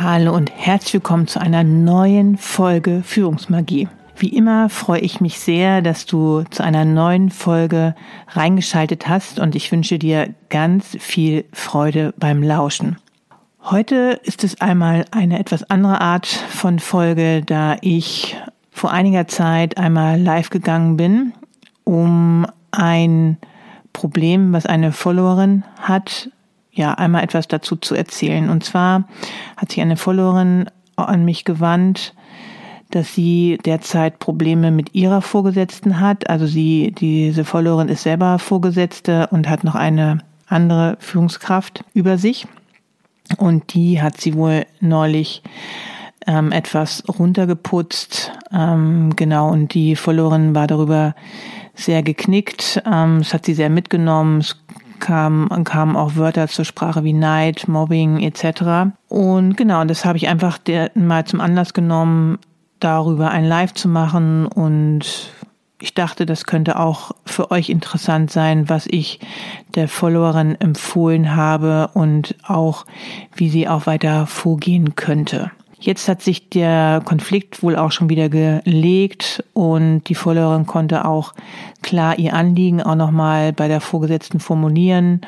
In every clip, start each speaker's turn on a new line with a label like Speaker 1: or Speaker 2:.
Speaker 1: Hallo und herzlich willkommen zu einer neuen Folge Führungsmagie. Wie immer freue ich mich sehr, dass du zu einer neuen Folge reingeschaltet hast und ich wünsche dir ganz viel Freude beim Lauschen. Heute ist es einmal eine etwas andere Art von Folge, da ich vor einiger Zeit einmal live gegangen bin, um ein Problem, was eine Followerin hat, ja, einmal etwas dazu zu erzählen. Und zwar hat sich eine Followerin an mich gewandt, dass sie derzeit Probleme mit ihrer Vorgesetzten hat. Also sie, diese Followerin ist selber Vorgesetzte und hat noch eine andere Führungskraft über sich. Und die hat sie wohl neulich ähm, etwas runtergeputzt. Ähm, genau, und die Followerin war darüber sehr geknickt. Ähm, es hat sie sehr mitgenommen. Es kam, kamen auch Wörter zur Sprache wie Neid, Mobbing etc. Und genau, das habe ich einfach der, mal zum Anlass genommen, darüber ein Live zu machen und ich dachte, das könnte auch für euch interessant sein, was ich der Followerin empfohlen habe und auch, wie sie auch weiter vorgehen könnte. Jetzt hat sich der Konflikt wohl auch schon wieder gelegt und die Followerin konnte auch klar ihr Anliegen auch nochmal bei der Vorgesetzten formulieren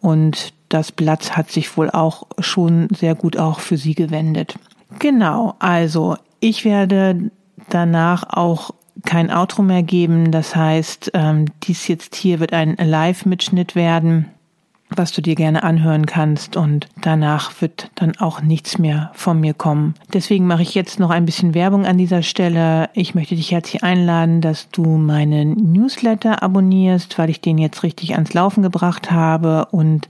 Speaker 1: und das Blatt hat sich wohl auch schon sehr gut auch für sie gewendet. Genau, also ich werde danach auch kein Outro mehr geben. Das heißt, ähm, dies jetzt hier wird ein Live-Mitschnitt werden was du dir gerne anhören kannst und danach wird dann auch nichts mehr von mir kommen. Deswegen mache ich jetzt noch ein bisschen Werbung an dieser Stelle. Ich möchte dich herzlich einladen, dass du meinen Newsletter abonnierst, weil ich den jetzt richtig ans Laufen gebracht habe und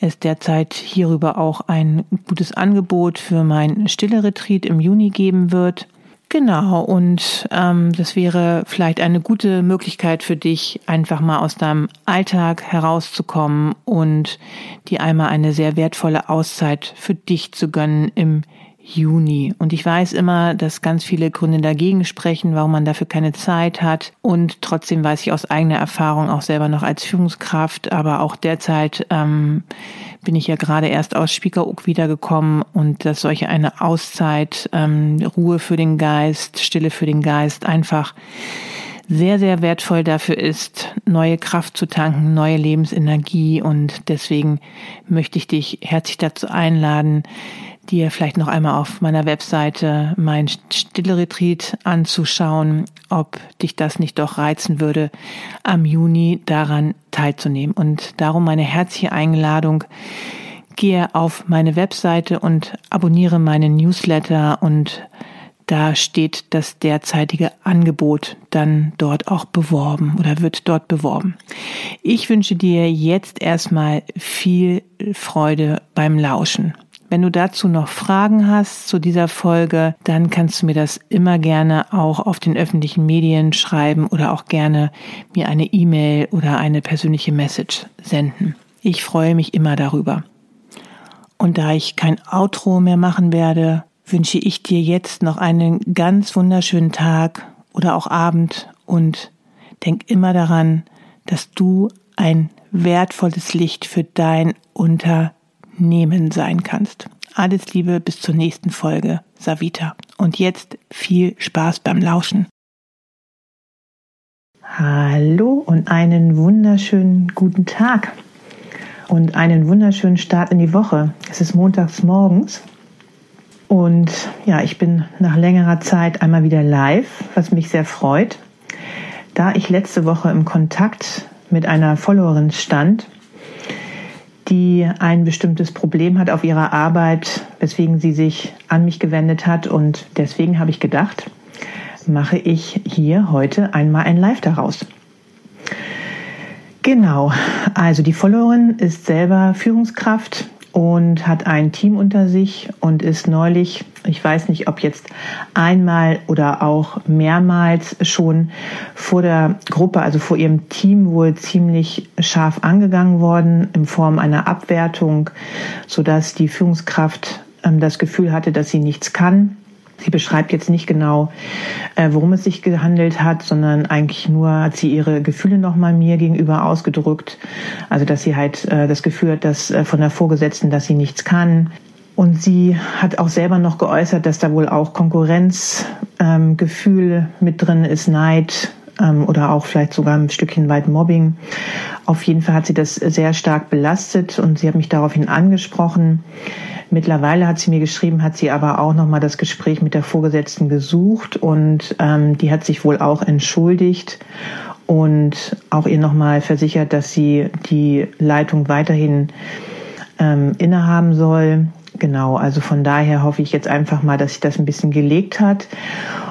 Speaker 1: es derzeit hierüber auch ein gutes Angebot für mein Stille Retreat im Juni geben wird. Genau, und ähm, das wäre vielleicht eine gute Möglichkeit für dich, einfach mal aus deinem Alltag herauszukommen und dir einmal eine sehr wertvolle Auszeit für dich zu gönnen im Juni. Und ich weiß immer, dass ganz viele Gründe dagegen sprechen, warum man dafür keine Zeit hat. Und trotzdem weiß ich aus eigener Erfahrung auch selber noch als Führungskraft, aber auch derzeit ähm, bin ich ja gerade erst aus Spiekeroog wiedergekommen und dass solche eine Auszeit, ähm, Ruhe für den Geist, Stille für den Geist einfach sehr, sehr wertvoll dafür ist, neue Kraft zu tanken, neue Lebensenergie und deswegen möchte ich dich herzlich dazu einladen, dir vielleicht noch einmal auf meiner Webseite mein Stille Retreat anzuschauen, ob dich das nicht doch reizen würde, am Juni daran teilzunehmen. Und darum meine herzliche Einladung. Gehe auf meine Webseite und abonniere meinen Newsletter und da steht das derzeitige Angebot dann dort auch beworben oder wird dort beworben. Ich wünsche dir jetzt erstmal viel Freude beim Lauschen. Wenn du dazu noch Fragen hast zu dieser Folge, dann kannst du mir das immer gerne auch auf den öffentlichen Medien schreiben oder auch gerne mir eine E-Mail oder eine persönliche Message senden. Ich freue mich immer darüber. Und da ich kein Outro mehr machen werde, wünsche ich dir jetzt noch einen ganz wunderschönen Tag oder auch Abend und denk immer daran, dass du ein wertvolles Licht für dein Unternehmen Nehmen sein kannst. Alles Liebe bis zur nächsten Folge, Savita. Und jetzt viel Spaß beim Lauschen. Hallo und einen wunderschönen guten Tag und einen wunderschönen Start in die Woche. Es ist montags morgens Und ja, ich bin nach längerer Zeit einmal wieder live, was mich sehr freut. Da ich letzte Woche im Kontakt mit einer Followerin stand, die ein bestimmtes Problem hat auf ihrer Arbeit, weswegen sie sich an mich gewendet hat. Und deswegen habe ich gedacht, mache ich hier heute einmal ein Live daraus. Genau, also die Followerin ist selber Führungskraft und hat ein Team unter sich und ist neulich, ich weiß nicht, ob jetzt einmal oder auch mehrmals schon vor der Gruppe, also vor ihrem Team wohl ziemlich scharf angegangen worden in Form einer Abwertung, sodass die Führungskraft ähm, das Gefühl hatte, dass sie nichts kann Sie beschreibt jetzt nicht genau, äh, worum es sich gehandelt hat, sondern eigentlich nur hat sie ihre Gefühle nochmal mir gegenüber ausgedrückt. Also, dass sie halt äh, das Gefühl hat, dass äh, von der Vorgesetzten, dass sie nichts kann. Und sie hat auch selber noch geäußert, dass da wohl auch Konkurrenzgefühl ähm, mit drin ist, Neid ähm, oder auch vielleicht sogar ein Stückchen weit Mobbing. Auf jeden Fall hat sie das sehr stark belastet und sie hat mich daraufhin angesprochen. Mittlerweile hat sie mir geschrieben, hat sie aber auch nochmal das Gespräch mit der Vorgesetzten gesucht und ähm, die hat sich wohl auch entschuldigt und auch ihr nochmal versichert, dass sie die Leitung weiterhin ähm, innehaben soll. Genau, also von daher hoffe ich jetzt einfach mal, dass sich das ein bisschen gelegt hat.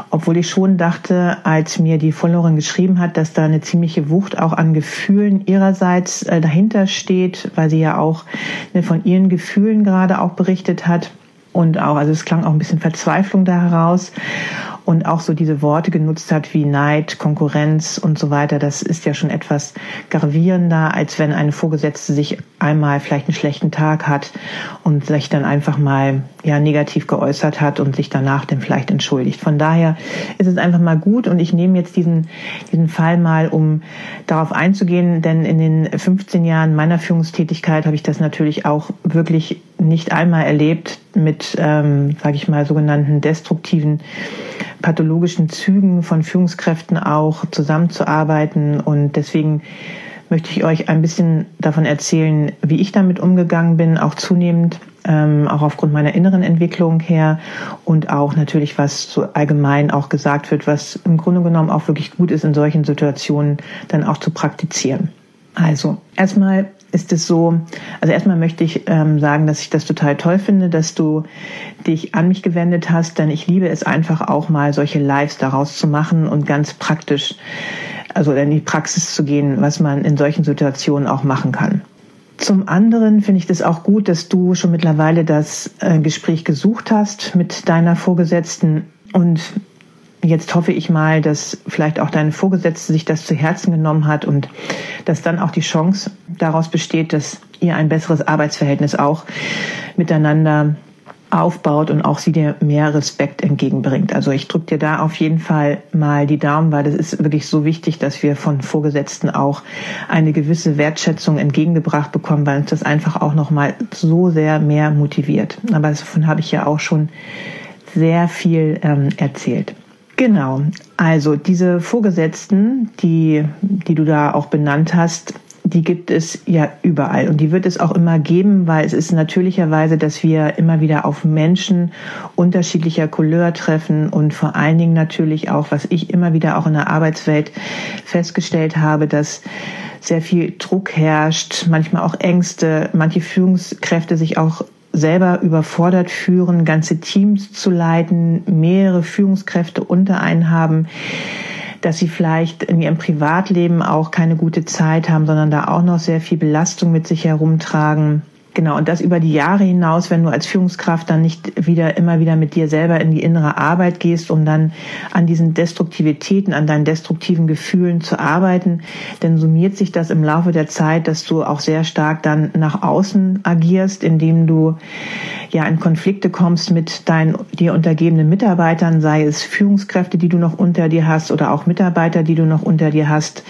Speaker 1: Obwohl ich schon dachte, als mir die Followerin geschrieben hat, dass da eine ziemliche Wucht auch an Gefühlen ihrerseits äh, dahinter steht, weil sie ja auch ne, von ihren Gefühlen gerade auch berichtet hat. Und auch, also es klang auch ein bisschen Verzweiflung da heraus und auch so diese Worte genutzt hat wie Neid, Konkurrenz und so weiter, das ist ja schon etwas gravierender, als wenn eine Vorgesetzte sich einmal vielleicht einen schlechten Tag hat und sich dann einfach mal ja negativ geäußert hat und sich danach dann vielleicht entschuldigt. Von daher ist es einfach mal gut und ich nehme jetzt diesen, diesen Fall mal, um darauf einzugehen, denn in den 15 Jahren meiner Führungstätigkeit habe ich das natürlich auch wirklich nicht einmal erlebt mit, ähm, sage ich mal, sogenannten destruktiven pathologischen Zügen von Führungskräften auch zusammenzuarbeiten. Und deswegen möchte ich euch ein bisschen davon erzählen, wie ich damit umgegangen bin, auch zunehmend, ähm, auch aufgrund meiner inneren Entwicklung her und auch natürlich, was so allgemein auch gesagt wird, was im Grunde genommen auch wirklich gut ist, in solchen Situationen dann auch zu praktizieren. Also erstmal ist es so, also erstmal möchte ich ähm, sagen, dass ich das total toll finde, dass du dich an mich gewendet hast, denn ich liebe es einfach auch mal solche Lives daraus zu machen und ganz praktisch, also in die Praxis zu gehen, was man in solchen Situationen auch machen kann. Zum anderen finde ich das auch gut, dass du schon mittlerweile das äh, Gespräch gesucht hast mit deiner Vorgesetzten und Jetzt hoffe ich mal, dass vielleicht auch deine Vorgesetzte sich das zu Herzen genommen hat und dass dann auch die Chance daraus besteht, dass ihr ein besseres Arbeitsverhältnis auch miteinander aufbaut und auch sie dir mehr Respekt entgegenbringt. Also ich drücke dir da auf jeden Fall mal die Daumen, weil das ist wirklich so wichtig, dass wir von Vorgesetzten auch eine gewisse Wertschätzung entgegengebracht bekommen, weil uns das einfach auch nochmal so sehr mehr motiviert. Aber davon habe ich ja auch schon sehr viel ähm, erzählt. Genau. Also diese Vorgesetzten, die, die du da auch benannt hast, die gibt es ja überall und die wird es auch immer geben, weil es ist natürlicherweise, dass wir immer wieder auf Menschen unterschiedlicher Couleur treffen und vor allen Dingen natürlich auch, was ich immer wieder auch in der Arbeitswelt festgestellt habe, dass sehr viel Druck herrscht, manchmal auch Ängste, manche Führungskräfte sich auch selber überfordert führen, ganze Teams zu leiten, mehrere Führungskräfte unter einen haben, dass sie vielleicht in ihrem Privatleben auch keine gute Zeit haben, sondern da auch noch sehr viel Belastung mit sich herumtragen. Genau, und das über die Jahre hinaus, wenn du als Führungskraft dann nicht wieder immer wieder mit dir selber in die innere Arbeit gehst, um dann an diesen Destruktivitäten, an deinen destruktiven Gefühlen zu arbeiten, dann summiert sich das im Laufe der Zeit, dass du auch sehr stark dann nach außen agierst, indem du ja in Konflikte kommst mit deinen dir untergebenen Mitarbeitern, sei es Führungskräfte, die du noch unter dir hast oder auch Mitarbeiter, die du noch unter dir hast,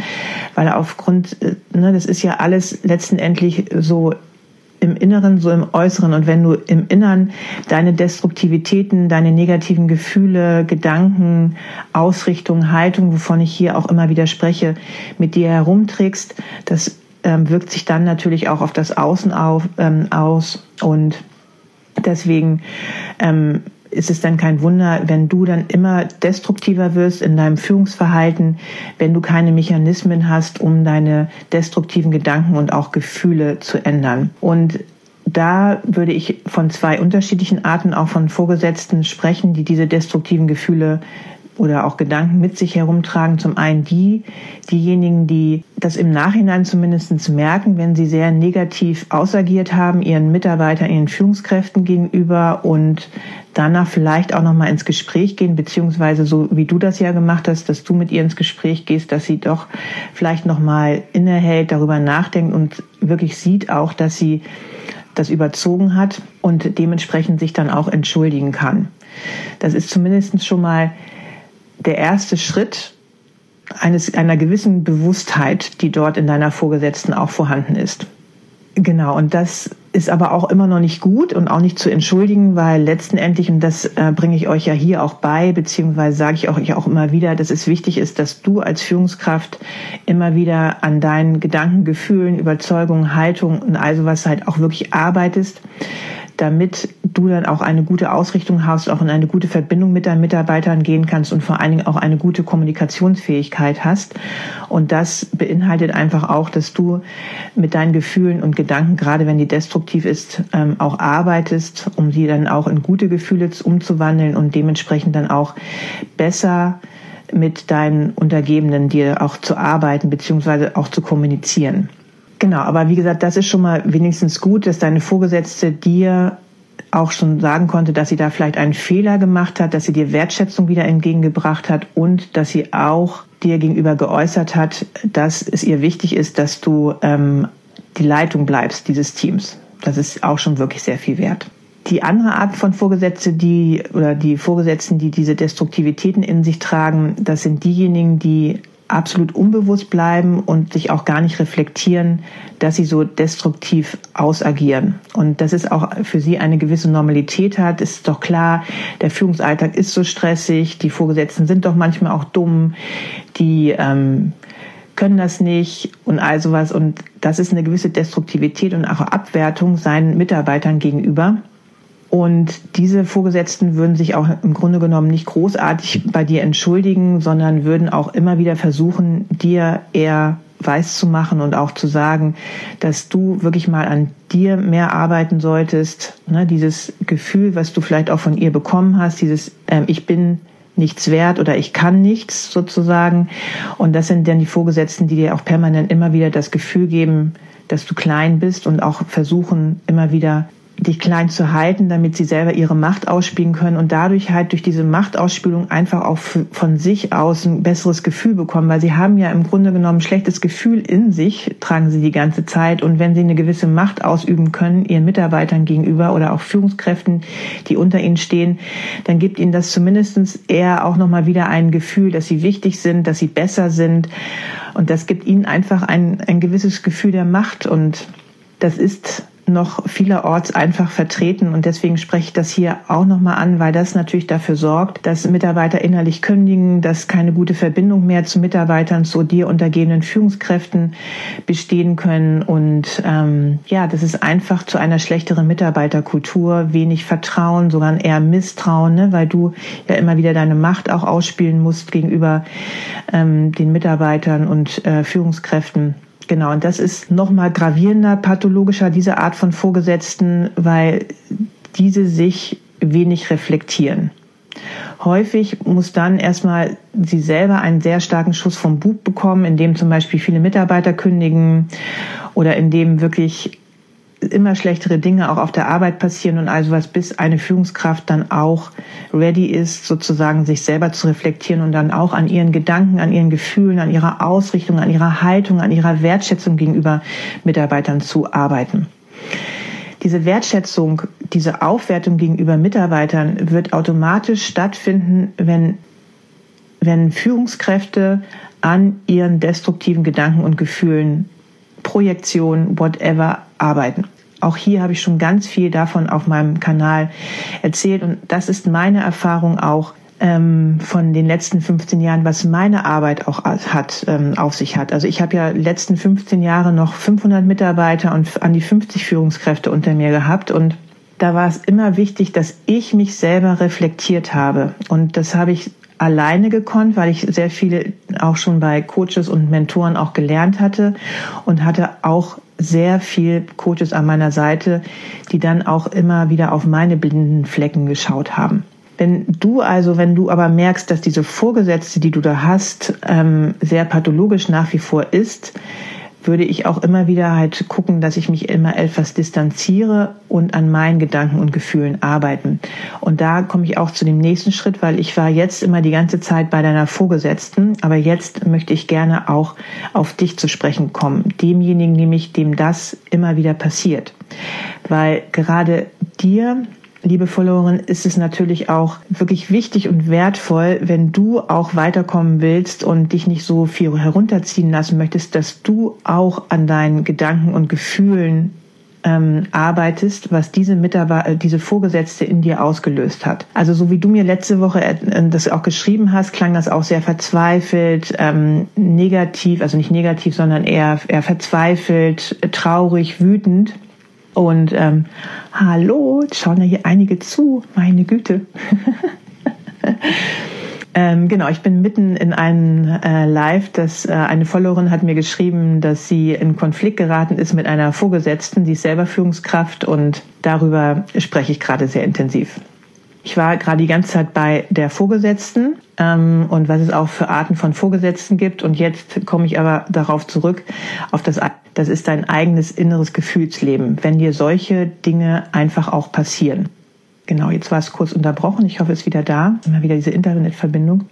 Speaker 1: weil aufgrund, äh, ne, das ist ja alles letztendlich so im Inneren, so im Äußeren. Und wenn du im Innern deine Destruktivitäten, deine negativen Gefühle, Gedanken, Ausrichtung, Haltung, wovon ich hier auch immer wieder spreche, mit dir herumträgst, das ähm, wirkt sich dann natürlich auch auf das Außen auf, ähm, aus. Und deswegen ähm, ist es dann kein Wunder, wenn du dann immer destruktiver wirst in deinem Führungsverhalten, wenn du keine Mechanismen hast, um deine destruktiven Gedanken und auch Gefühle zu ändern. Und da würde ich von zwei unterschiedlichen Arten auch von Vorgesetzten sprechen, die diese destruktiven Gefühle oder auch Gedanken mit sich herumtragen. Zum einen die, diejenigen, die das im Nachhinein zumindest merken, wenn sie sehr negativ ausagiert haben, ihren Mitarbeitern, ihren Führungskräften gegenüber und danach vielleicht auch nochmal ins Gespräch gehen, beziehungsweise so wie du das ja gemacht hast, dass du mit ihr ins Gespräch gehst, dass sie doch vielleicht nochmal innehält, darüber nachdenkt und wirklich sieht auch, dass sie das überzogen hat und dementsprechend sich dann auch entschuldigen kann. Das ist zumindest schon mal der erste Schritt eines, einer gewissen Bewusstheit, die dort in deiner Vorgesetzten auch vorhanden ist. Genau, und das ist aber auch immer noch nicht gut und auch nicht zu entschuldigen, weil letztendlich, und das äh, bringe ich euch ja hier auch bei, beziehungsweise sage ich euch auch immer wieder, dass es wichtig ist, dass du als Führungskraft immer wieder an deinen Gedanken, Gefühlen, Überzeugungen, Haltung und all sowas halt auch wirklich arbeitest damit du dann auch eine gute Ausrichtung hast, auch in eine gute Verbindung mit deinen Mitarbeitern gehen kannst und vor allen Dingen auch eine gute Kommunikationsfähigkeit hast. Und das beinhaltet einfach auch, dass du mit deinen Gefühlen und Gedanken, gerade wenn die destruktiv ist, ähm, auch arbeitest, um sie dann auch in gute Gefühle umzuwandeln und dementsprechend dann auch besser mit deinen Untergebenen dir auch zu arbeiten beziehungsweise auch zu kommunizieren. Genau, aber wie gesagt, das ist schon mal wenigstens gut, dass deine Vorgesetzte dir auch schon sagen konnte, dass sie da vielleicht einen Fehler gemacht hat, dass sie dir Wertschätzung wieder entgegengebracht hat und dass sie auch dir gegenüber geäußert hat, dass es ihr wichtig ist, dass du ähm, die Leitung bleibst dieses Teams. Das ist auch schon wirklich sehr viel wert. Die andere Art von Vorgesetzte, die oder die Vorgesetzten, die diese Destruktivitäten in sich tragen, das sind diejenigen, die absolut unbewusst bleiben und sich auch gar nicht reflektieren, dass sie so destruktiv ausagieren. Und dass es auch für sie eine gewisse Normalität hat, ist doch klar, der Führungsalltag ist so stressig, die Vorgesetzten sind doch manchmal auch dumm, die ähm, können das nicht und all sowas. Und das ist eine gewisse Destruktivität und auch Abwertung seinen Mitarbeitern gegenüber. Und diese Vorgesetzten würden sich auch im Grunde genommen nicht großartig bei dir entschuldigen, sondern würden auch immer wieder versuchen, dir eher weiß zu machen und auch zu sagen, dass du wirklich mal an dir mehr arbeiten solltest. Ne, dieses Gefühl, was du vielleicht auch von ihr bekommen hast, dieses äh, Ich bin nichts wert oder ich kann nichts sozusagen. Und das sind dann die Vorgesetzten, die dir auch permanent immer wieder das Gefühl geben, dass du klein bist und auch versuchen, immer wieder dich klein zu halten, damit sie selber ihre Macht ausspielen können und dadurch halt durch diese Machtausspielung einfach auch von sich aus ein besseres Gefühl bekommen, weil sie haben ja im Grunde genommen ein schlechtes Gefühl in sich, tragen sie die ganze Zeit. Und wenn sie eine gewisse Macht ausüben können, ihren Mitarbeitern gegenüber oder auch Führungskräften, die unter ihnen stehen, dann gibt ihnen das zumindestens eher auch nochmal wieder ein Gefühl, dass sie wichtig sind, dass sie besser sind. Und das gibt ihnen einfach ein, ein gewisses Gefühl der Macht. Und das ist noch vielerorts einfach vertreten. Und deswegen spreche ich das hier auch nochmal an, weil das natürlich dafür sorgt, dass Mitarbeiter innerlich kündigen, dass keine gute Verbindung mehr zu Mitarbeitern, zu dir untergebenen Führungskräften bestehen können. Und ähm, ja, das ist einfach zu einer schlechteren Mitarbeiterkultur, wenig Vertrauen, sogar eher Misstrauen, ne, weil du ja immer wieder deine Macht auch ausspielen musst gegenüber ähm, den Mitarbeitern und äh, Führungskräften. Genau, und das ist nochmal gravierender, pathologischer, diese Art von Vorgesetzten, weil diese sich wenig reflektieren. Häufig muss dann erstmal sie selber einen sehr starken Schuss vom Bug bekommen, indem zum Beispiel viele Mitarbeiter kündigen oder indem wirklich immer schlechtere Dinge auch auf der Arbeit passieren und also was, bis eine Führungskraft dann auch ready ist, sozusagen sich selber zu reflektieren und dann auch an ihren Gedanken, an ihren Gefühlen, an ihrer Ausrichtung, an ihrer Haltung, an ihrer Wertschätzung gegenüber Mitarbeitern zu arbeiten. Diese Wertschätzung, diese Aufwertung gegenüber Mitarbeitern wird automatisch stattfinden, wenn, wenn Führungskräfte an ihren destruktiven Gedanken und Gefühlen Projektion, whatever arbeiten. Auch hier habe ich schon ganz viel davon auf meinem Kanal erzählt und das ist meine Erfahrung auch ähm, von den letzten 15 Jahren, was meine Arbeit auch hat, ähm, auf sich hat. Also ich habe ja letzten 15 Jahre noch 500 Mitarbeiter und an die 50 Führungskräfte unter mir gehabt und da war es immer wichtig, dass ich mich selber reflektiert habe. Und das habe ich alleine gekonnt, weil ich sehr viele auch schon bei Coaches und Mentoren auch gelernt hatte und hatte auch sehr viel Coaches an meiner Seite, die dann auch immer wieder auf meine blinden Flecken geschaut haben. Wenn du also, wenn du aber merkst, dass diese Vorgesetzte, die du da hast, ähm, sehr pathologisch nach wie vor ist, würde ich auch immer wieder halt gucken, dass ich mich immer etwas distanziere und an meinen Gedanken und Gefühlen arbeiten. Und da komme ich auch zu dem nächsten Schritt, weil ich war jetzt immer die ganze Zeit bei deiner Vorgesetzten, aber jetzt möchte ich gerne auch auf dich zu sprechen kommen. Demjenigen nämlich, dem das immer wieder passiert. Weil gerade dir liebe Followerin, ist es natürlich auch wirklich wichtig und wertvoll, wenn du auch weiterkommen willst und dich nicht so viel herunterziehen lassen möchtest, dass du auch an deinen Gedanken und Gefühlen ähm, arbeitest, was diese Mitarbeiter, äh, diese Vorgesetzte in dir ausgelöst hat. Also so wie du mir letzte Woche äh, das auch geschrieben hast, klang das auch sehr verzweifelt, ähm, negativ, also nicht negativ, sondern eher, eher verzweifelt, traurig, wütend. Und ähm, hallo, schauen ja hier einige zu, meine Güte. ähm, genau, ich bin mitten in einem äh, Live, das äh, eine Followerin hat mir geschrieben, dass sie in Konflikt geraten ist mit einer Vorgesetzten, die ist selber Führungskraft und darüber spreche ich gerade sehr intensiv. Ich war gerade die ganze Zeit bei der Vorgesetzten ähm, und was es auch für Arten von Vorgesetzten gibt. Und jetzt komme ich aber darauf zurück, auf das, das ist dein eigenes inneres Gefühlsleben, wenn dir solche Dinge einfach auch passieren. Genau, jetzt war es kurz unterbrochen. Ich hoffe, es ist wieder da. Immer wieder diese Internetverbindung.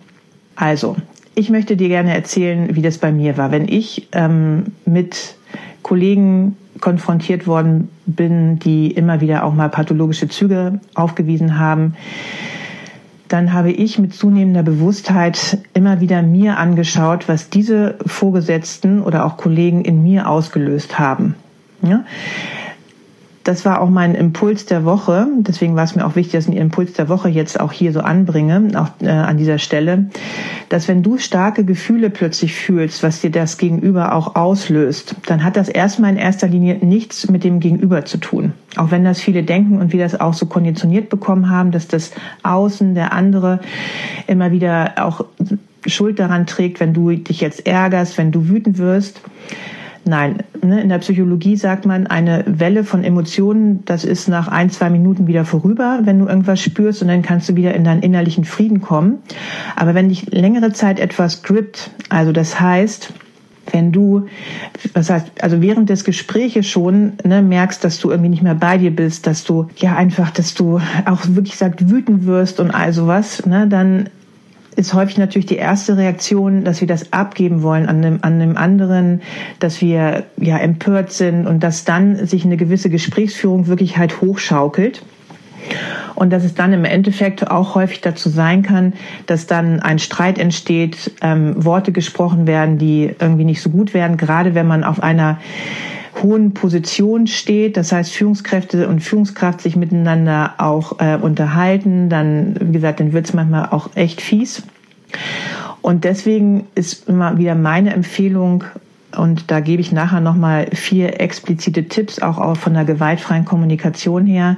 Speaker 1: Also, ich möchte dir gerne erzählen, wie das bei mir war. Wenn ich ähm, mit Kollegen konfrontiert worden bin, die immer wieder auch mal pathologische Züge aufgewiesen haben, dann habe ich mit zunehmender Bewusstheit immer wieder mir angeschaut, was diese Vorgesetzten oder auch Kollegen in mir ausgelöst haben. Ja? Das war auch mein Impuls der Woche. Deswegen war es mir auch wichtig, dass ich den Impuls der Woche jetzt auch hier so anbringe, auch äh, an dieser Stelle, dass wenn du starke Gefühle plötzlich fühlst, was dir das Gegenüber auch auslöst, dann hat das erstmal in erster Linie nichts mit dem Gegenüber zu tun. Auch wenn das viele denken und wir das auch so konditioniert bekommen haben, dass das Außen, der andere immer wieder auch Schuld daran trägt, wenn du dich jetzt ärgerst, wenn du wütend wirst. Nein, ne, in der Psychologie sagt man, eine Welle von Emotionen, das ist nach ein, zwei Minuten wieder vorüber, wenn du irgendwas spürst und dann kannst du wieder in deinen innerlichen Frieden kommen. Aber wenn dich längere Zeit etwas grippt, also das heißt, wenn du, was heißt, also während des Gespräches schon ne, merkst, dass du irgendwie nicht mehr bei dir bist, dass du ja einfach, dass du auch wirklich sagt wütend wirst und all sowas, ne, dann ist häufig natürlich die erste Reaktion, dass wir das abgeben wollen an dem, an dem anderen, dass wir ja empört sind und dass dann sich eine gewisse Gesprächsführung wirklich halt hochschaukelt. Und dass es dann im Endeffekt auch häufig dazu sein kann, dass dann ein Streit entsteht, ähm, Worte gesprochen werden, die irgendwie nicht so gut werden, gerade wenn man auf einer hohen Position steht, das heißt Führungskräfte und Führungskraft sich miteinander auch äh, unterhalten, dann, wie gesagt, dann wird es manchmal auch echt fies. Und deswegen ist immer wieder meine Empfehlung, und da gebe ich nachher nochmal vier explizite Tipps, auch von der gewaltfreien Kommunikation her,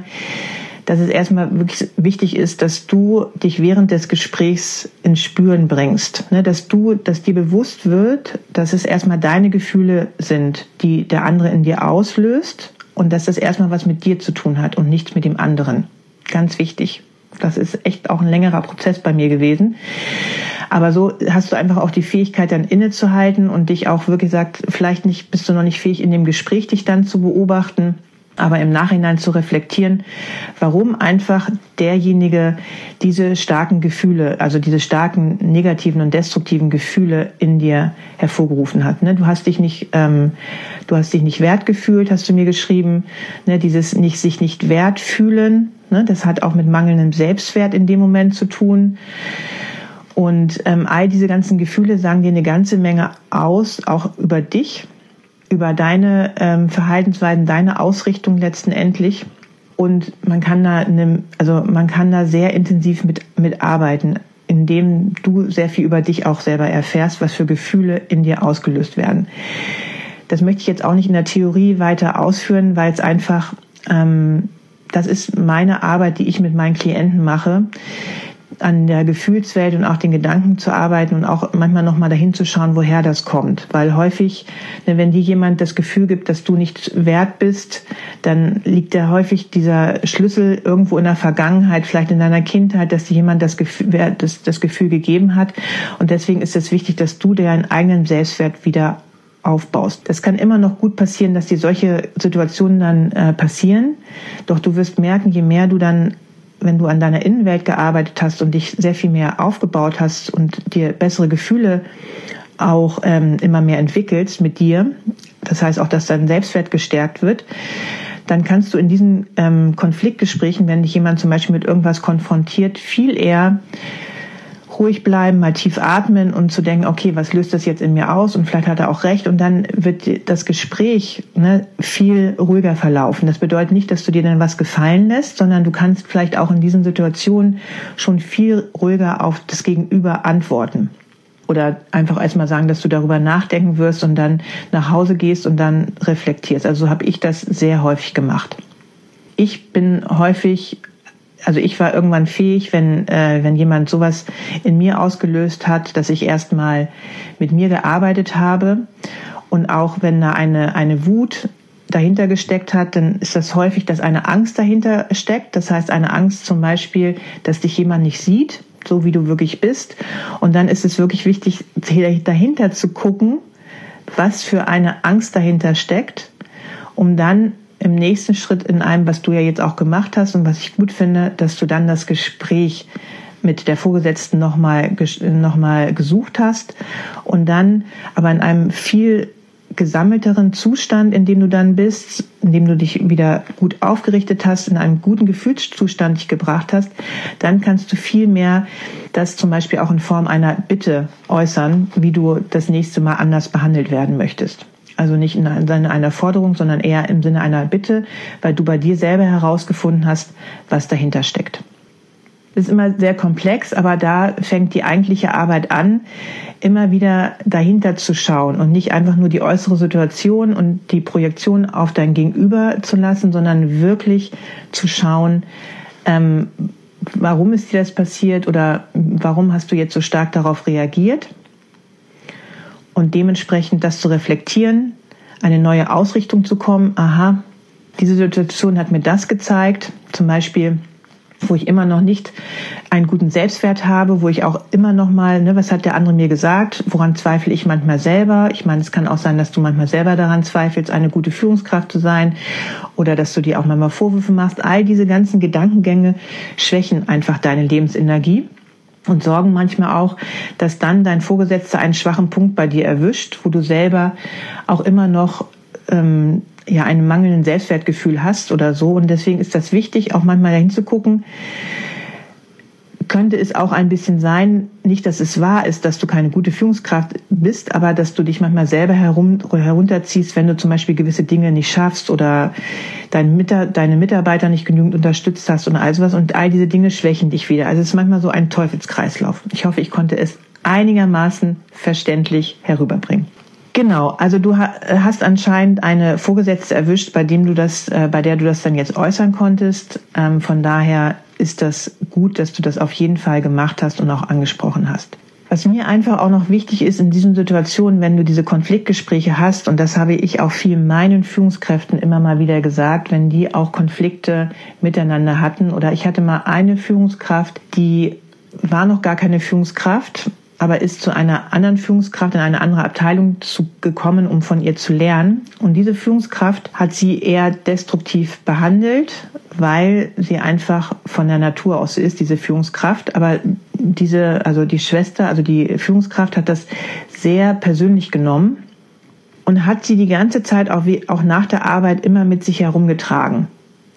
Speaker 1: dass es erstmal wirklich wichtig ist, dass du dich während des Gesprächs ins Spüren bringst. Ne? Dass du, dass dir bewusst wird, dass es erstmal deine Gefühle sind, die der andere in dir auslöst und dass das erstmal was mit dir zu tun hat und nichts mit dem anderen. Ganz wichtig. Das ist echt auch ein längerer Prozess bei mir gewesen. Aber so hast du einfach auch die Fähigkeit, dann innezuhalten und dich auch wirklich sagt, vielleicht nicht, bist du noch nicht fähig, in dem Gespräch dich dann zu beobachten aber im Nachhinein zu reflektieren, warum einfach derjenige diese starken Gefühle, also diese starken negativen und destruktiven Gefühle in dir hervorgerufen hat. Ne? Du hast dich nicht, ähm, du hast dich nicht wert gefühlt, hast du mir geschrieben. Ne? Dieses nicht sich nicht wert fühlen, ne? das hat auch mit mangelndem Selbstwert in dem Moment zu tun. Und ähm, all diese ganzen Gefühle sagen dir eine ganze Menge aus, auch über dich über deine ähm, Verhaltensweisen, deine Ausrichtung letztendlich. Und man kann da, eine, also man kann da sehr intensiv mit, mit arbeiten, indem du sehr viel über dich auch selber erfährst, was für Gefühle in dir ausgelöst werden. Das möchte ich jetzt auch nicht in der Theorie weiter ausführen, weil es einfach ähm, das ist meine Arbeit, die ich mit meinen Klienten mache, an der Gefühlswelt und auch den Gedanken zu arbeiten und auch manchmal nochmal dahin zu schauen, woher das kommt. Weil häufig, ne, wenn dir jemand das Gefühl gibt, dass du nicht wert bist, dann liegt ja häufig dieser Schlüssel irgendwo in der Vergangenheit, vielleicht in deiner Kindheit, dass dir jemand das Gefühl, das, das Gefühl gegeben hat. Und deswegen ist es wichtig, dass du deinen eigenen Selbstwert wieder aufbaust. Es kann immer noch gut passieren, dass dir solche Situationen dann äh, passieren. Doch du wirst merken, je mehr du dann wenn du an deiner Innenwelt gearbeitet hast und dich sehr viel mehr aufgebaut hast und dir bessere Gefühle auch ähm, immer mehr entwickelst mit dir, das heißt auch, dass dein Selbstwert gestärkt wird, dann kannst du in diesen ähm, Konfliktgesprächen, wenn dich jemand zum Beispiel mit irgendwas konfrontiert, viel eher ruhig bleiben, mal tief atmen und zu denken, okay, was löst das jetzt in mir aus? Und vielleicht hat er auch recht. Und dann wird das Gespräch ne, viel ruhiger verlaufen. Das bedeutet nicht, dass du dir dann was gefallen lässt, sondern du kannst vielleicht auch in diesen Situationen schon viel ruhiger auf das Gegenüber antworten. Oder einfach erstmal sagen, dass du darüber nachdenken wirst und dann nach Hause gehst und dann reflektierst. Also so habe ich das sehr häufig gemacht. Ich bin häufig also ich war irgendwann fähig, wenn, äh, wenn jemand sowas in mir ausgelöst hat, dass ich erstmal mit mir gearbeitet habe. Und auch wenn da eine, eine Wut dahinter gesteckt hat, dann ist das häufig, dass eine Angst dahinter steckt. Das heißt, eine Angst zum Beispiel, dass dich jemand nicht sieht, so wie du wirklich bist. Und dann ist es wirklich wichtig, dahinter zu gucken, was für eine Angst dahinter steckt, um dann im nächsten Schritt in einem, was du ja jetzt auch gemacht hast und was ich gut finde, dass du dann das Gespräch mit der Vorgesetzten nochmal noch mal gesucht hast und dann aber in einem viel gesammelteren Zustand, in dem du dann bist, in dem du dich wieder gut aufgerichtet hast, in einem guten Gefühlszustand dich gebracht hast, dann kannst du viel mehr das zum Beispiel auch in Form einer Bitte äußern, wie du das nächste Mal anders behandelt werden möchtest. Also nicht in einer Forderung, sondern eher im Sinne einer Bitte, weil du bei dir selber herausgefunden hast, was dahinter steckt. Das ist immer sehr komplex, aber da fängt die eigentliche Arbeit an, immer wieder dahinter zu schauen und nicht einfach nur die äußere Situation und die Projektion auf dein Gegenüber zu lassen, sondern wirklich zu schauen, ähm, warum ist dir das passiert oder warum hast du jetzt so stark darauf reagiert und dementsprechend das zu reflektieren, eine neue Ausrichtung zu kommen. Aha, diese Situation hat mir das gezeigt, zum Beispiel wo ich immer noch nicht einen guten Selbstwert habe, wo ich auch immer noch mal, ne, was hat der andere mir gesagt, woran zweifle ich manchmal selber? Ich meine, es kann auch sein, dass du manchmal selber daran zweifelst, eine gute Führungskraft zu sein oder dass du dir auch manchmal Vorwürfe machst. All diese ganzen Gedankengänge schwächen einfach deine Lebensenergie und sorgen manchmal auch, dass dann dein Vorgesetzter einen schwachen Punkt bei dir erwischt, wo du selber auch immer noch ähm, ja einen mangelnden Selbstwertgefühl hast oder so. Und deswegen ist das wichtig, auch manchmal dahin zu gucken, könnte es auch ein bisschen sein, nicht, dass es wahr ist, dass du keine gute Führungskraft bist, aber dass du dich manchmal selber herum, herunterziehst, wenn du zum Beispiel gewisse Dinge nicht schaffst oder deine, deine Mitarbeiter nicht genügend unterstützt hast und all sowas. Und all diese Dinge schwächen dich wieder. Also es ist manchmal so ein Teufelskreislauf. Ich hoffe, ich konnte es einigermaßen verständlich herüberbringen. Genau, also du hast anscheinend eine Vorgesetzte erwischt, bei dem du das, äh, bei der du das dann jetzt äußern konntest. Ähm, von daher ist das gut, dass du das auf jeden Fall gemacht hast und auch angesprochen hast. Was mir einfach auch noch wichtig ist in diesen Situationen, wenn du diese Konfliktgespräche hast, und das habe ich auch viel meinen Führungskräften immer mal wieder gesagt, wenn die auch Konflikte miteinander hatten, oder ich hatte mal eine Führungskraft, die war noch gar keine Führungskraft, aber ist zu einer anderen Führungskraft in eine andere Abteilung zu, gekommen, um von ihr zu lernen. Und diese Führungskraft hat sie eher destruktiv behandelt, weil sie einfach von der Natur aus ist, diese Führungskraft. Aber diese, also die Schwester, also die Führungskraft hat das sehr persönlich genommen und hat sie die ganze Zeit auch, wie, auch nach der Arbeit immer mit sich herumgetragen.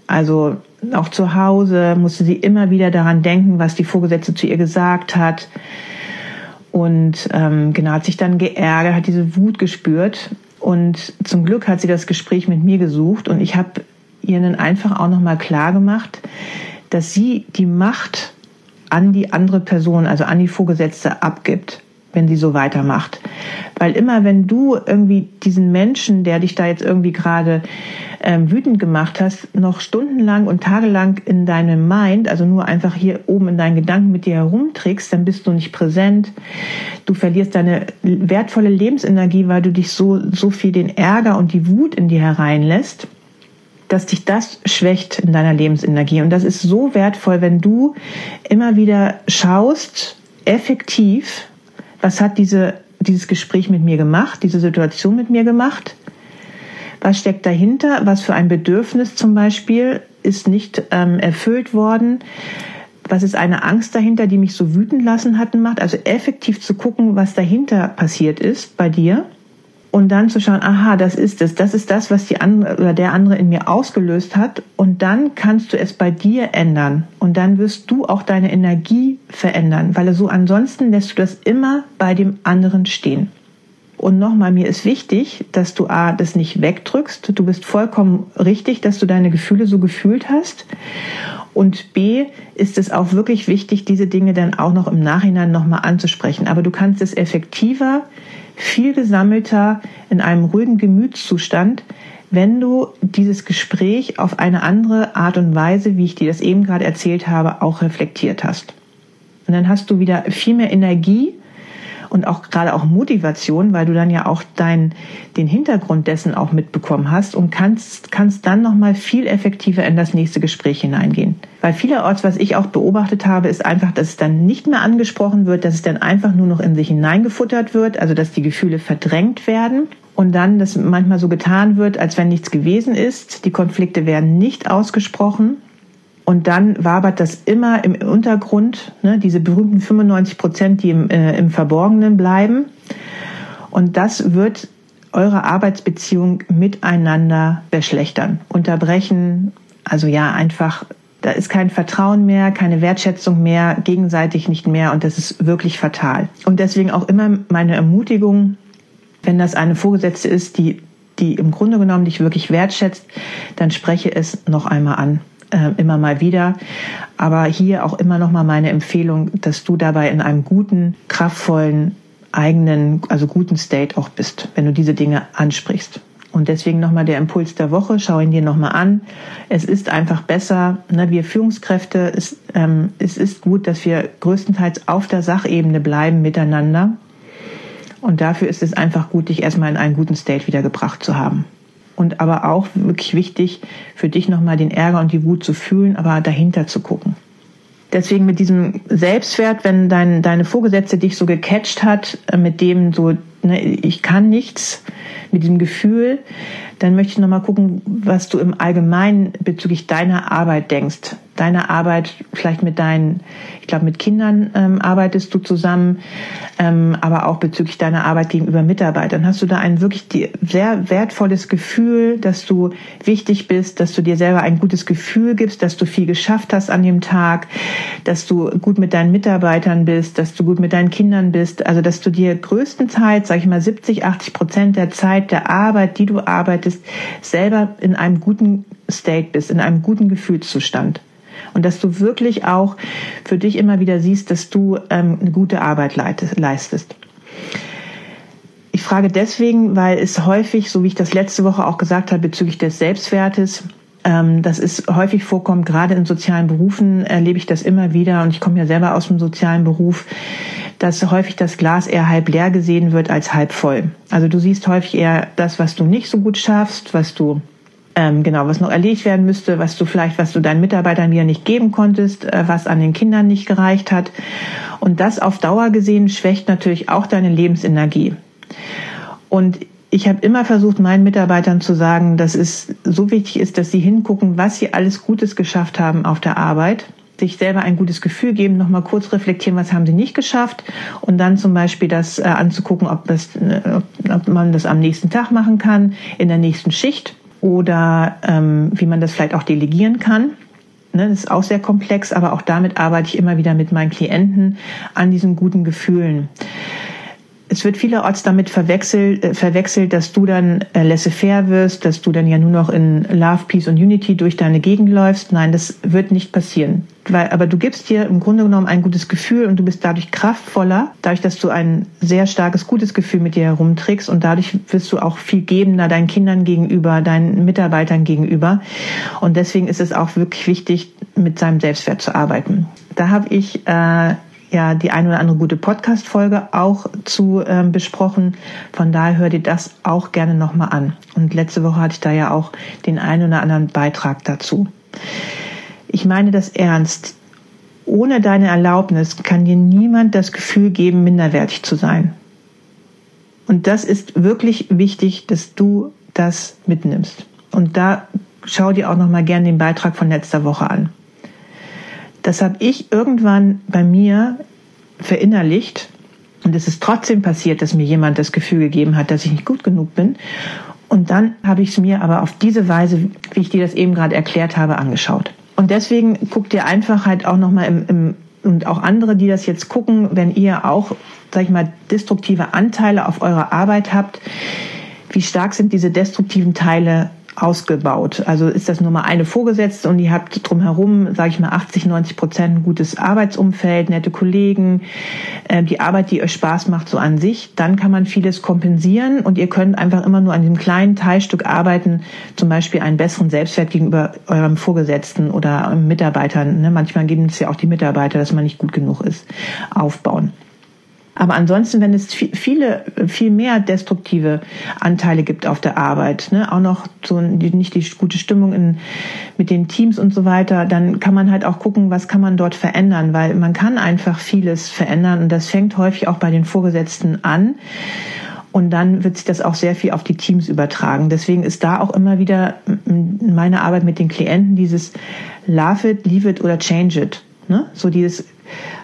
Speaker 1: Also auch zu Hause musste sie immer wieder daran denken, was die Vorgesetzte zu ihr gesagt hat und ähm, genau hat sich dann geärgert, hat diese Wut gespürt und zum Glück hat sie das Gespräch mit mir gesucht und ich habe ihr dann einfach auch nochmal klar gemacht, dass sie die Macht an die andere Person, also an die Vorgesetzte abgibt. Wenn sie so weitermacht. Weil immer wenn du irgendwie diesen Menschen, der dich da jetzt irgendwie gerade ähm, wütend gemacht hast, noch stundenlang und tagelang in deinem Mind, also nur einfach hier oben in deinen Gedanken mit dir herumträgst, dann bist du nicht präsent. Du verlierst deine wertvolle Lebensenergie, weil du dich so, so viel den Ärger und die Wut in dir hereinlässt dass dich das schwächt in deiner Lebensenergie. Und das ist so wertvoll, wenn du immer wieder schaust, effektiv, was hat diese, dieses Gespräch mit mir gemacht, diese Situation mit mir gemacht? Was steckt dahinter? Was für ein Bedürfnis zum Beispiel ist nicht ähm, erfüllt worden? Was ist eine Angst dahinter, die mich so wütend lassen hatten macht? Also effektiv zu gucken, was dahinter passiert ist bei dir und dann zu schauen, aha, das ist es, das ist das, was die andere oder der andere in mir ausgelöst hat und dann kannst du es bei dir ändern und dann wirst du auch deine Energie verändern, weil so ansonsten lässt du das immer bei dem anderen stehen. Und nochmal, mir ist wichtig, dass du A, das nicht wegdrückst. Du bist vollkommen richtig, dass du deine Gefühle so gefühlt hast. Und B, ist es auch wirklich wichtig, diese Dinge dann auch noch im Nachhinein nochmal anzusprechen. Aber du kannst es effektiver viel gesammelter in einem ruhigen Gemütszustand, wenn du dieses Gespräch auf eine andere Art und Weise, wie ich dir das eben gerade erzählt habe, auch reflektiert hast. Und dann hast du wieder viel mehr Energie und auch gerade auch Motivation, weil du dann ja auch dein, den Hintergrund dessen auch mitbekommen hast und kannst, kannst dann nochmal viel effektiver in das nächste Gespräch hineingehen. Weil vielerorts, was ich auch beobachtet habe, ist einfach, dass es dann nicht mehr angesprochen wird, dass es dann einfach nur noch in sich hineingefuttert wird, also dass die Gefühle verdrängt werden und dann das manchmal so getan wird, als wenn nichts gewesen ist. Die Konflikte werden nicht ausgesprochen und dann wabert das immer im Untergrund, ne, diese berühmten 95 Prozent, die im, äh, im Verborgenen bleiben. Und das wird eure Arbeitsbeziehung miteinander verschlechtern, unterbrechen. Also ja, einfach, da ist kein Vertrauen mehr, keine Wertschätzung mehr, gegenseitig nicht mehr und das ist wirklich fatal. Und deswegen auch immer meine Ermutigung, wenn das eine Vorgesetzte ist, die, die im Grunde genommen dich wirklich wertschätzt, dann spreche es noch einmal an äh, immer mal wieder. Aber hier auch immer noch mal meine Empfehlung, dass du dabei in einem guten, kraftvollen, eigenen, also guten State auch bist, wenn du diese Dinge ansprichst. Und deswegen nochmal der Impuls der Woche, schau ihn dir nochmal an. Es ist einfach besser, ne, wir Führungskräfte, es, ähm, es ist gut, dass wir größtenteils auf der Sachebene bleiben miteinander. Und dafür ist es einfach gut, dich erstmal in einen guten State wiedergebracht zu haben und aber auch wirklich wichtig für dich nochmal den Ärger und die Wut zu fühlen, aber dahinter zu gucken. Deswegen mit diesem Selbstwert, wenn dein, deine Vorgesetzte dich so gecatcht hat, äh, mit dem so, ne, ich kann nichts, mit diesem Gefühl, dann möchte ich nochmal gucken, was du im Allgemeinen bezüglich deiner Arbeit denkst. Deine Arbeit vielleicht mit deinen, ich glaube mit Kindern ähm, arbeitest du zusammen, ähm, aber auch bezüglich deiner Arbeit gegenüber Mitarbeitern. Hast du da ein wirklich sehr wertvolles Gefühl, dass du wichtig bist, dass du dir selber ein gutes Gefühl gibst, dass du viel geschafft hast an dem Tag, dass du gut mit deinen Mitarbeitern bist, dass du gut mit deinen Kindern bist, also dass du dir größtenteils, sage ich mal, 70, 80 Prozent der Zeit der Arbeit, die du arbeitest, selber in einem guten State bist, in einem guten Gefühlszustand und dass du wirklich auch für dich immer wieder siehst, dass du ähm, eine gute Arbeit leistest. Ich frage deswegen, weil es häufig, so wie ich das letzte Woche auch gesagt habe, bezüglich des Selbstwertes, das ist häufig vorkommt, gerade in sozialen Berufen erlebe ich das immer wieder und ich komme ja selber aus dem sozialen Beruf, dass häufig das Glas eher halb leer gesehen wird als halb voll. Also du siehst häufig eher das, was du nicht so gut schaffst, was du ähm, genau, was noch erledigt werden müsste, was du vielleicht, was du deinen Mitarbeitern wieder nicht geben konntest, äh, was an den Kindern nicht gereicht hat. Und das auf Dauer gesehen schwächt natürlich auch deine Lebensenergie. Und ich habe immer versucht, meinen Mitarbeitern zu sagen, dass es so wichtig ist, dass sie hingucken, was sie alles Gutes geschafft haben auf der Arbeit sich selber ein gutes Gefühl geben, nochmal kurz reflektieren, was haben sie nicht geschafft und dann zum Beispiel das äh, anzugucken, ob, das, äh, ob man das am nächsten Tag machen kann, in der nächsten Schicht oder ähm, wie man das vielleicht auch delegieren kann. Ne, das ist auch sehr komplex, aber auch damit arbeite ich immer wieder mit meinen Klienten an diesen guten Gefühlen. Es wird vielerorts damit verwechselt, äh, verwechselt, dass du dann äh, laissez-faire wirst, dass du dann ja nur noch in Love, Peace und Unity durch deine Gegend läufst. Nein, das wird nicht passieren. Weil, aber du gibst dir im Grunde genommen ein gutes Gefühl und du bist dadurch kraftvoller, dadurch, dass du ein sehr starkes, gutes Gefühl mit dir herumträgst und dadurch wirst du auch viel gebender deinen Kindern gegenüber, deinen Mitarbeitern gegenüber. Und deswegen ist es auch wirklich wichtig, mit seinem Selbstwert zu arbeiten. Da habe ich äh, ja die ein oder andere gute Podcast-Folge auch zu ähm, besprochen. Von daher hör dir das auch gerne nochmal an. Und letzte Woche hatte ich da ja auch den einen oder anderen Beitrag dazu. Ich meine das ernst. Ohne deine Erlaubnis kann dir niemand das Gefühl geben, minderwertig zu sein. Und das ist wirklich wichtig, dass du das mitnimmst. Und da schau dir auch noch mal gerne den Beitrag von letzter Woche an. Das habe ich irgendwann bei mir verinnerlicht. Und es ist trotzdem passiert, dass mir jemand das Gefühl gegeben hat, dass ich nicht gut genug bin. Und dann habe ich es mir aber auf diese Weise, wie ich dir das eben gerade erklärt habe, angeschaut. Und deswegen guckt ihr einfach halt auch nochmal im, im, und auch andere, die das jetzt gucken, wenn ihr auch, sag ich mal, destruktive Anteile auf eurer Arbeit habt, wie stark sind diese destruktiven Teile ausgebaut. Also ist das nur mal eine Vorgesetzte und ihr habt drumherum, sage ich mal, 80, 90 Prozent ein gutes Arbeitsumfeld, nette Kollegen, äh, die Arbeit, die euch Spaß macht, so an sich. Dann kann man vieles kompensieren und ihr könnt einfach immer nur an dem kleinen Teilstück arbeiten, zum Beispiel einen besseren Selbstwert gegenüber eurem Vorgesetzten oder Mitarbeitern. Ne? Manchmal geben es ja auch die Mitarbeiter, dass man nicht gut genug ist, aufbauen. Aber ansonsten, wenn es viele, viel mehr destruktive Anteile gibt auf der Arbeit, ne, auch noch so nicht die gute Stimmung in, mit den Teams und so weiter, dann kann man halt auch gucken, was kann man dort verändern, weil man kann einfach vieles verändern und das fängt häufig auch bei den Vorgesetzten an. Und dann wird sich das auch sehr viel auf die Teams übertragen. Deswegen ist da auch immer wieder meine Arbeit mit den Klienten dieses Love it, leave it oder change it. Ne? So dieses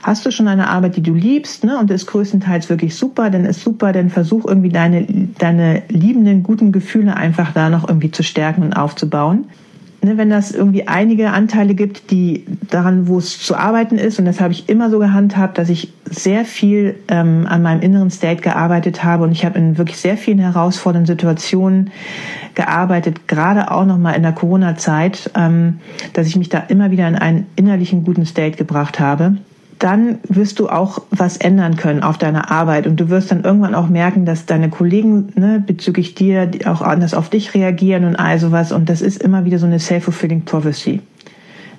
Speaker 1: Hast du schon eine Arbeit, die du liebst, ne, und ist größtenteils wirklich super, dann ist super, dann versuch irgendwie deine, deine liebenden, guten Gefühle einfach da noch irgendwie zu stärken und aufzubauen. Ne, wenn das irgendwie einige Anteile gibt, die daran, wo es zu arbeiten ist, und das habe ich immer so gehandhabt, dass ich sehr viel ähm, an meinem inneren State gearbeitet habe und ich habe in wirklich sehr vielen herausfordernden Situationen gearbeitet, gerade auch noch mal in der Corona-Zeit, ähm, dass ich mich da immer wieder in einen innerlichen guten State gebracht habe dann wirst du auch was ändern können auf deiner Arbeit. Und du wirst dann irgendwann auch merken, dass deine Kollegen ne, bezüglich dir auch anders auf dich reagieren und all sowas. Und das ist immer wieder so eine self-fulfilling prophecy.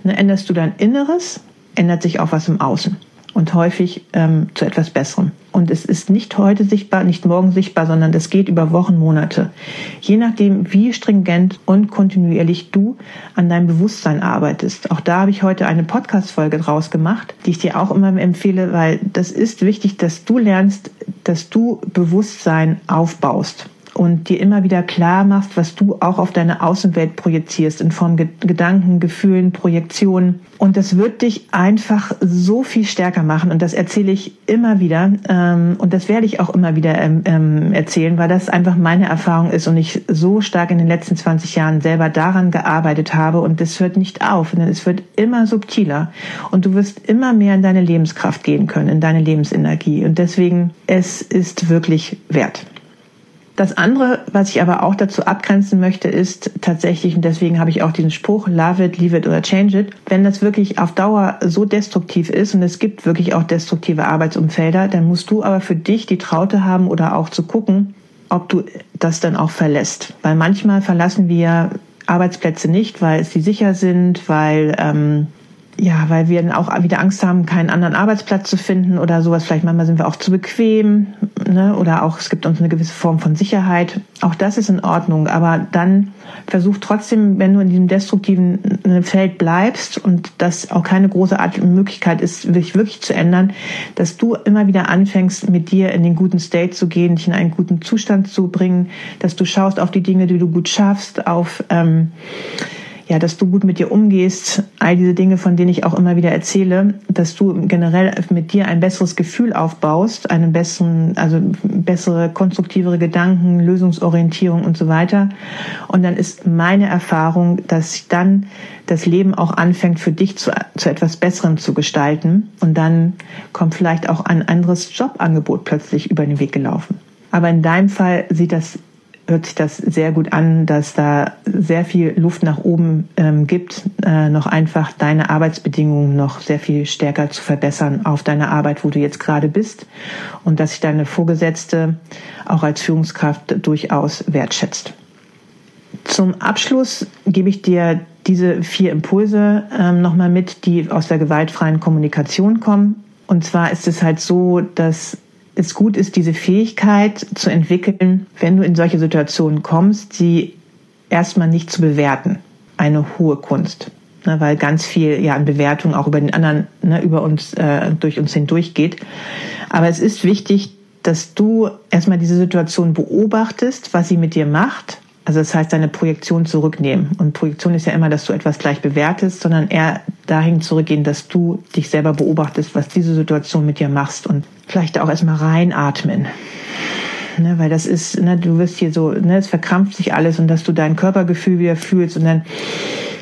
Speaker 1: Ne, änderst du dein Inneres, ändert sich auch was im Außen und häufig ähm, zu etwas Besserem. Und es ist nicht heute sichtbar, nicht morgen sichtbar, sondern das geht über Wochen, Monate. Je nachdem, wie stringent und kontinuierlich du an deinem Bewusstsein arbeitest. Auch da habe ich heute eine Podcast-Folge draus gemacht, die ich dir auch immer empfehle, weil das ist wichtig, dass du lernst, dass du Bewusstsein aufbaust und dir immer wieder klar machst, was du auch auf deine Außenwelt projizierst in Form Ge Gedanken, Gefühlen, Projektionen. Und das wird dich einfach so viel stärker machen. Und das erzähle ich immer wieder. Ähm, und das werde ich auch immer wieder ähm, ähm, erzählen, weil das einfach meine Erfahrung ist und ich so stark in den letzten 20 Jahren selber daran gearbeitet habe. Und das hört nicht auf, denn es wird immer subtiler. Und du wirst immer mehr in deine Lebenskraft gehen können, in deine Lebensenergie. Und deswegen, es ist wirklich wert. Das andere, was ich aber auch dazu abgrenzen möchte, ist tatsächlich, und deswegen habe ich auch diesen Spruch, love it, leave it oder change it, wenn das wirklich auf Dauer so destruktiv ist und es gibt wirklich auch destruktive Arbeitsumfelder, dann musst du aber für dich die Traute haben oder auch zu gucken, ob du das dann auch verlässt. Weil manchmal verlassen wir Arbeitsplätze nicht, weil sie sicher sind, weil ähm, ja, weil wir dann auch wieder Angst haben, keinen anderen Arbeitsplatz zu finden oder sowas. Vielleicht manchmal sind wir auch zu bequem, ne? Oder auch es gibt uns eine gewisse Form von Sicherheit. Auch das ist in Ordnung. Aber dann versuch trotzdem, wenn du in diesem destruktiven äh, Feld bleibst und das auch keine große Art Möglichkeit ist, sich wirklich zu ändern, dass du immer wieder anfängst, mit dir in den guten State zu gehen, dich in einen guten Zustand zu bringen, dass du schaust auf die Dinge, die du gut schaffst, auf ähm, ja, dass du gut mit dir umgehst, all diese Dinge, von denen ich auch immer wieder erzähle, dass du generell mit dir ein besseres Gefühl aufbaust, einen besseren, also bessere, konstruktivere Gedanken, Lösungsorientierung und so weiter. Und dann ist meine Erfahrung, dass dann das Leben auch anfängt, für dich zu, zu etwas Besserem zu gestalten. Und dann kommt vielleicht auch ein anderes Jobangebot plötzlich über den Weg gelaufen. Aber in deinem Fall sieht das hört sich das sehr gut an, dass da sehr viel Luft nach oben ähm, gibt, äh, noch einfach deine Arbeitsbedingungen noch sehr viel stärker zu verbessern auf deiner Arbeit, wo du jetzt gerade bist und dass sich deine Vorgesetzte auch als Führungskraft durchaus wertschätzt. Zum Abschluss gebe ich dir diese vier Impulse ähm, nochmal mit, die aus der gewaltfreien Kommunikation kommen. Und zwar ist es halt so, dass es gut ist, diese Fähigkeit zu entwickeln, wenn du in solche Situationen kommst, sie erstmal nicht zu bewerten. Eine hohe Kunst. Ne, weil ganz viel ja an Bewertung auch über den anderen, ne, über uns, äh, durch uns hindurch geht. Aber es ist wichtig, dass du erstmal diese Situation beobachtest, was sie mit dir macht. Also das heißt, deine Projektion zurücknehmen. Und Projektion ist ja immer, dass du etwas gleich bewertest, sondern eher dahin zurückgehen, dass du dich selber beobachtest, was diese Situation mit dir machst und vielleicht auch erstmal reinatmen. Ne, weil das ist, ne, du wirst hier so, ne, es verkrampft sich alles und dass du dein Körpergefühl wieder fühlst und dann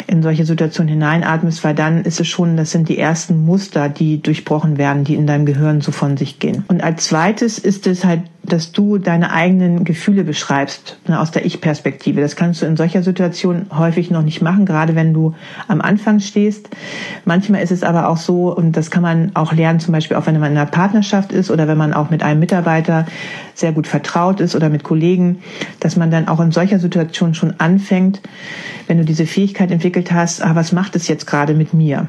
Speaker 1: in solche Situationen hineinatmest, weil dann ist es schon, das sind die ersten Muster, die durchbrochen werden, die in deinem Gehirn so von sich gehen. Und als zweites ist es halt dass du deine eigenen Gefühle beschreibst ne, aus der Ich-Perspektive. Das kannst du in solcher Situation häufig noch nicht machen, gerade wenn du am Anfang stehst. Manchmal ist es aber auch so, und das kann man auch lernen, zum Beispiel auch wenn man in einer Partnerschaft ist oder wenn man auch mit einem Mitarbeiter sehr gut vertraut ist oder mit Kollegen, dass man dann auch in solcher Situation schon anfängt, wenn du diese Fähigkeit entwickelt hast, ah, was macht es jetzt gerade mit mir?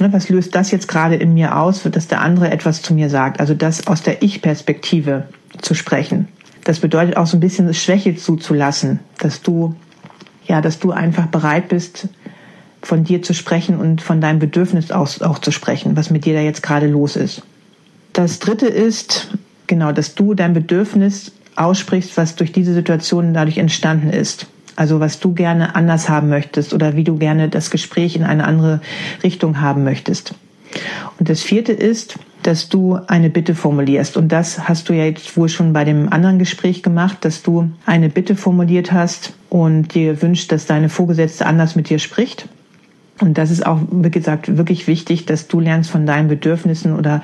Speaker 1: Ne, was löst das jetzt gerade in mir aus, dass der andere etwas zu mir sagt? Also das aus der Ich-Perspektive zu sprechen. Das bedeutet auch so ein bisschen Schwäche zuzulassen, dass du, ja, dass du einfach bereit bist, von dir zu sprechen und von deinem Bedürfnis aus auch zu sprechen, was mit dir da jetzt gerade los ist. Das dritte ist, genau, dass du dein Bedürfnis aussprichst, was durch diese Situation dadurch entstanden ist. Also was du gerne anders haben möchtest oder wie du gerne das Gespräch in eine andere Richtung haben möchtest. Und das vierte ist, dass du eine Bitte formulierst. Und das hast du ja jetzt wohl schon bei dem anderen Gespräch gemacht, dass du eine Bitte formuliert hast und dir wünscht, dass deine Vorgesetzte anders mit dir spricht. Und das ist auch, wie gesagt, wirklich wichtig, dass du lernst von deinen Bedürfnissen oder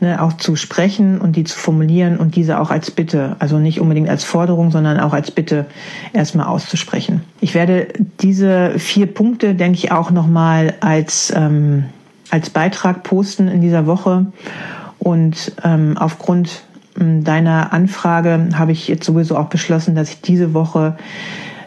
Speaker 1: ne, auch zu sprechen und die zu formulieren und diese auch als Bitte, also nicht unbedingt als Forderung, sondern auch als Bitte erstmal auszusprechen. Ich werde diese vier Punkte, denke ich, auch nochmal als, ähm, als Beitrag posten in dieser Woche. Und ähm, aufgrund deiner Anfrage habe ich jetzt sowieso auch beschlossen, dass ich diese Woche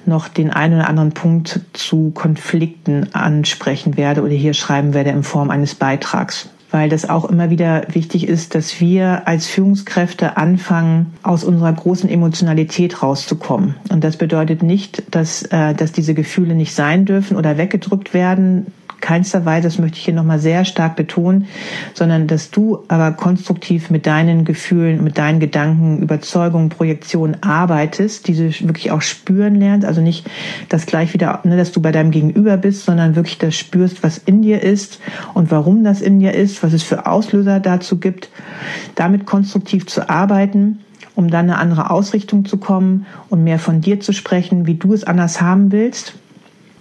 Speaker 1: noch den einen oder anderen Punkt zu Konflikten ansprechen werde oder hier schreiben werde in Form eines Beitrags weil das auch immer wieder wichtig ist, dass wir als Führungskräfte anfangen, aus unserer großen Emotionalität rauszukommen. Und das bedeutet nicht, dass, äh, dass diese Gefühle nicht sein dürfen oder weggedrückt werden keinster Weise, das möchte ich hier nochmal sehr stark betonen, sondern dass du aber konstruktiv mit deinen Gefühlen, mit deinen Gedanken, Überzeugungen, Projektionen arbeitest, diese wirklich auch spüren lernst, also nicht das gleich wieder, ne, dass du bei deinem Gegenüber bist, sondern wirklich das spürst, was in dir ist und warum das in dir ist, was es für Auslöser dazu gibt, damit konstruktiv zu arbeiten um dann eine andere Ausrichtung zu kommen und mehr von dir zu sprechen, wie du es anders haben willst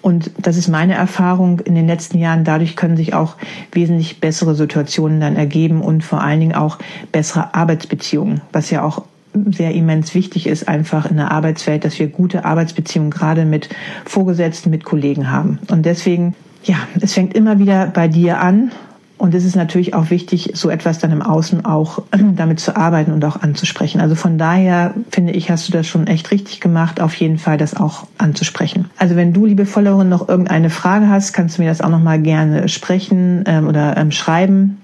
Speaker 1: und das ist meine Erfahrung in den letzten Jahren. Dadurch können sich auch wesentlich bessere Situationen dann ergeben und vor allen Dingen auch bessere Arbeitsbeziehungen, was ja auch sehr immens wichtig ist, einfach in der Arbeitswelt, dass wir gute Arbeitsbeziehungen gerade mit Vorgesetzten, mit Kollegen haben. Und deswegen, ja, es fängt immer wieder bei dir an und es ist natürlich auch wichtig, so etwas dann im Außen auch damit zu arbeiten und auch anzusprechen. Also von daher finde ich, hast du das schon echt richtig gemacht, auf jeden Fall das auch anzusprechen. Also wenn du, liebe Followerin, noch irgendeine Frage hast, kannst du mir das auch nochmal gerne sprechen ähm, oder ähm, schreiben.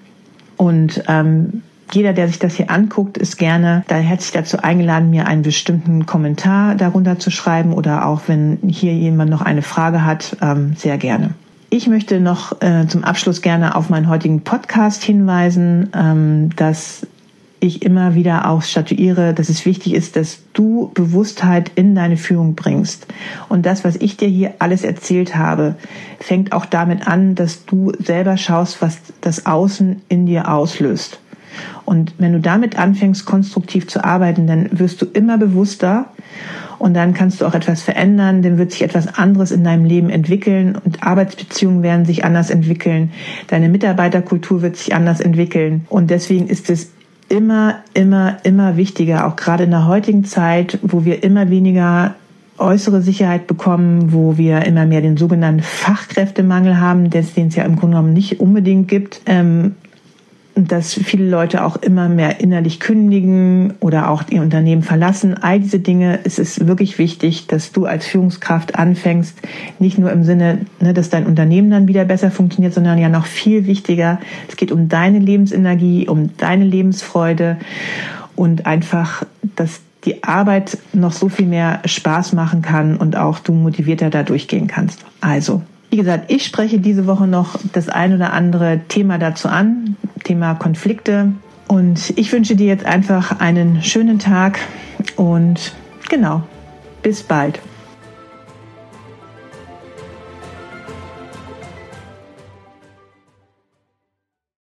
Speaker 1: Und ähm, jeder, der sich das hier anguckt, ist gerne da herzlich dazu eingeladen, mir einen bestimmten Kommentar darunter zu schreiben oder auch wenn hier jemand noch eine Frage hat, ähm, sehr gerne. Ich möchte noch äh, zum Abschluss gerne auf meinen heutigen Podcast hinweisen, ähm, dass ich immer wieder auch statuiere, dass es wichtig ist, dass du Bewusstheit in deine Führung bringst. Und das, was ich dir hier alles erzählt habe, fängt auch damit an, dass du selber schaust, was das Außen in dir auslöst. Und wenn du damit anfängst, konstruktiv zu arbeiten, dann wirst du immer bewusster und dann kannst du auch etwas verändern, dann wird sich etwas anderes in deinem Leben entwickeln und Arbeitsbeziehungen werden sich anders entwickeln, deine Mitarbeiterkultur wird sich anders entwickeln. Und deswegen ist es immer, immer, immer wichtiger, auch gerade in der heutigen Zeit, wo wir immer weniger äußere Sicherheit bekommen, wo wir immer mehr den sogenannten Fachkräftemangel haben, den es ja im Grunde genommen nicht unbedingt gibt, ähm, dass viele Leute auch immer mehr innerlich kündigen oder auch ihr Unternehmen verlassen. All diese Dinge, es ist wirklich wichtig, dass du als Führungskraft anfängst, nicht nur im Sinne, ne, dass dein Unternehmen dann wieder besser funktioniert, sondern ja noch viel wichtiger. Es geht um deine Lebensenergie, um deine Lebensfreude und einfach, dass die Arbeit noch so viel mehr Spaß machen kann und auch du motivierter da durchgehen kannst. Also, wie gesagt, ich spreche diese Woche noch das ein oder andere Thema dazu an, Thema Konflikte. Und ich wünsche dir jetzt einfach einen schönen Tag und genau, bis bald.